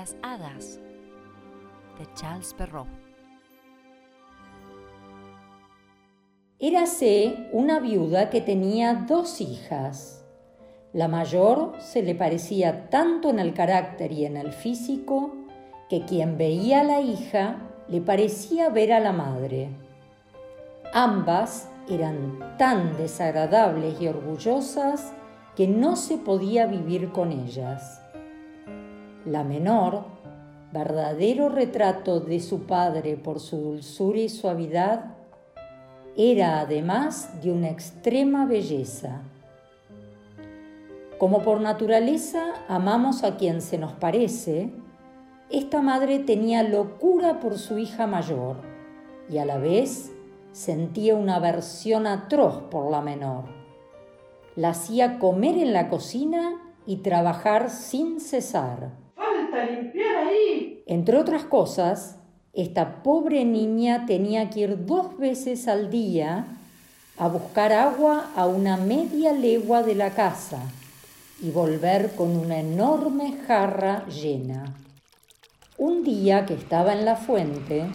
Las de Charles Perrault. Érase una viuda que tenía dos hijas. La mayor se le parecía tanto en el carácter y en el físico que quien veía a la hija le parecía ver a la madre. Ambas eran tan desagradables y orgullosas que no se podía vivir con ellas. La menor, verdadero retrato de su padre por su dulzura y suavidad, era además de una extrema belleza. Como por naturaleza amamos a quien se nos parece, esta madre tenía locura por su hija mayor y a la vez sentía una aversión atroz por la menor. La hacía comer en la cocina y trabajar sin cesar limpiar ahí. Entre otras cosas, esta pobre niña tenía que ir dos veces al día a buscar agua a una media legua de la casa y volver con una enorme jarra llena. Un día que estaba en la fuente,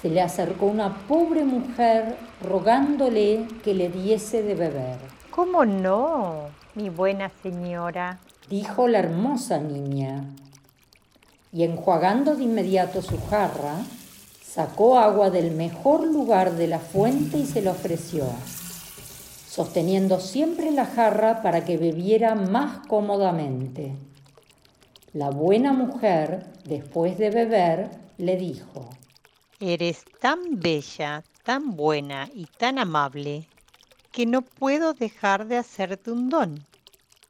se le acercó una pobre mujer rogándole que le diese de beber. ¿Cómo no, mi buena señora? Dijo la hermosa niña y enjuagando de inmediato su jarra, sacó agua del mejor lugar de la fuente y se la ofreció, sosteniendo siempre la jarra para que bebiera más cómodamente. La buena mujer, después de beber, le dijo, Eres tan bella, tan buena y tan amable, que no puedo dejar de hacerte un don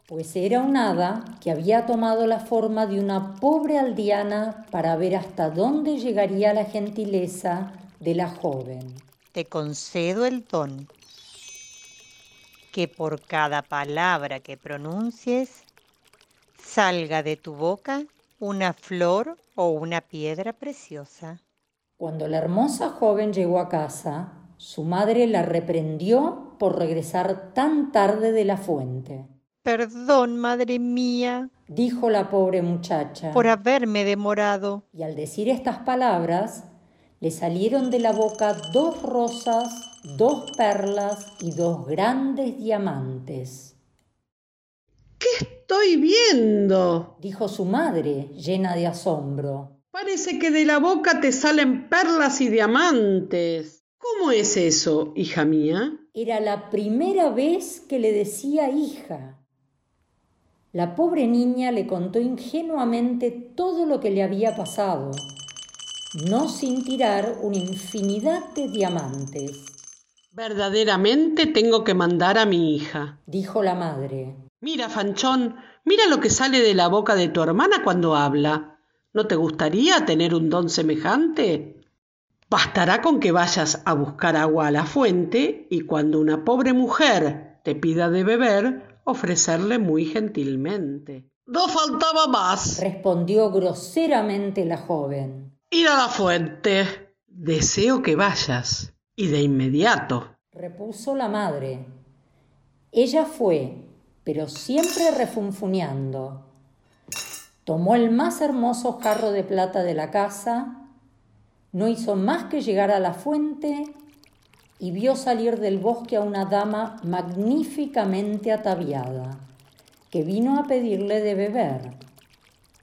pues era un hada que había tomado la forma de una pobre aldeana para ver hasta dónde llegaría la gentileza de la joven. Te concedo el don, que por cada palabra que pronuncies salga de tu boca una flor o una piedra preciosa. Cuando la hermosa joven llegó a casa, su madre la reprendió por regresar tan tarde de la fuente. Perdón, madre mía, dijo la pobre muchacha, por haberme demorado. Y al decir estas palabras, le salieron de la boca dos rosas, dos perlas y dos grandes diamantes. ¿Qué estoy viendo? dijo su madre, llena de asombro. Parece que de la boca te salen perlas y diamantes. ¿Cómo es eso, hija mía? Era la primera vez que le decía hija. La pobre niña le contó ingenuamente todo lo que le había pasado, no sin tirar una infinidad de diamantes. Verdaderamente tengo que mandar a mi hija, dijo la madre. Mira, Fanchón, mira lo que sale de la boca de tu hermana cuando habla. ¿No te gustaría tener un don semejante? Bastará con que vayas a buscar agua a la fuente y cuando una pobre mujer te pida de beber, ofrecerle muy gentilmente. No faltaba más, respondió groseramente la joven. Ir a la fuente. Deseo que vayas, y de inmediato, repuso la madre. Ella fue, pero siempre refunfuñando. Tomó el más hermoso jarro de plata de la casa, no hizo más que llegar a la fuente y vio salir del bosque a una dama magníficamente ataviada, que vino a pedirle de beber.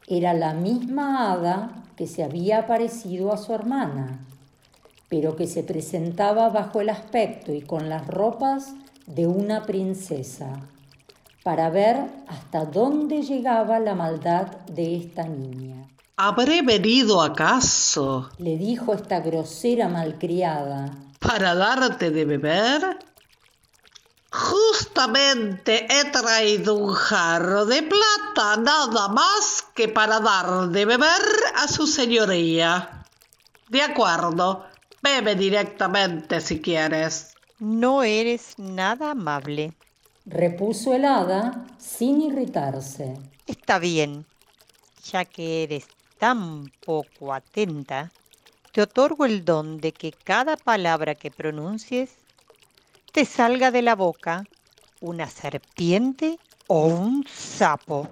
Era la misma hada que se había aparecido a su hermana, pero que se presentaba bajo el aspecto y con las ropas de una princesa, para ver hasta dónde llegaba la maldad de esta niña. ¿Habré venido acaso? le dijo esta grosera malcriada, para darte de beber? Justamente he traído un jarro de plata, nada más que para dar de beber a su señoría. De acuerdo, bebe directamente si quieres. No eres nada amable, repuso el hada sin irritarse. Está bien, ya que eres tan poco atenta, te otorgo el don de que cada palabra que pronuncies te salga de la boca una serpiente o un sapo.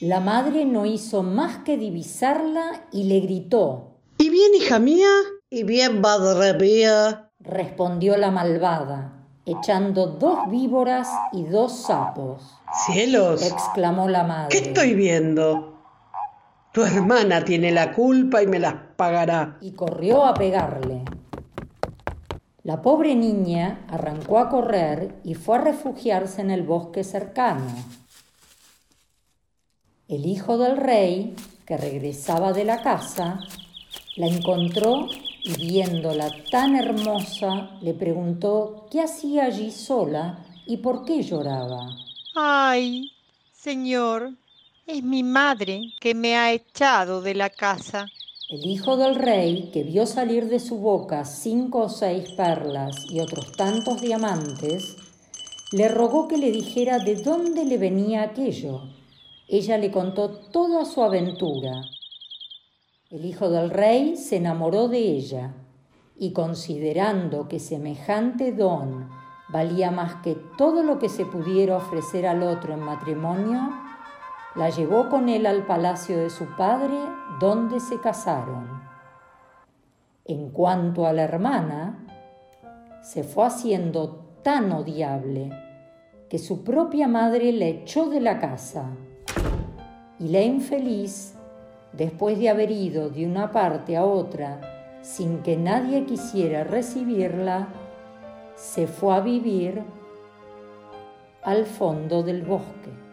La madre no hizo más que divisarla y le gritó. ¿Y bien, hija mía? ¿Y bien, madre mía? respondió la malvada, echando dos víboras y dos sapos. ¡Cielos! exclamó la madre. ¿Qué estoy viendo? Tu hermana tiene la culpa y me las pagará. Y corrió a pegarle. La pobre niña arrancó a correr y fue a refugiarse en el bosque cercano. El hijo del rey, que regresaba de la casa, la encontró y viéndola tan hermosa, le preguntó qué hacía allí sola y por qué lloraba. Ay, señor, es mi madre que me ha echado de la casa. El hijo del rey, que vio salir de su boca cinco o seis perlas y otros tantos diamantes, le rogó que le dijera de dónde le venía aquello. Ella le contó toda su aventura. El hijo del rey se enamoró de ella y considerando que semejante don valía más que todo lo que se pudiera ofrecer al otro en matrimonio, la llevó con él al palacio de su padre, donde se casaron. En cuanto a la hermana, se fue haciendo tan odiable que su propia madre la echó de la casa y la infeliz, después de haber ido de una parte a otra sin que nadie quisiera recibirla, se fue a vivir al fondo del bosque.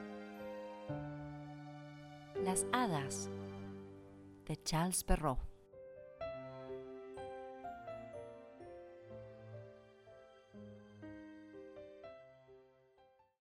Las hadas de Charles Perrault.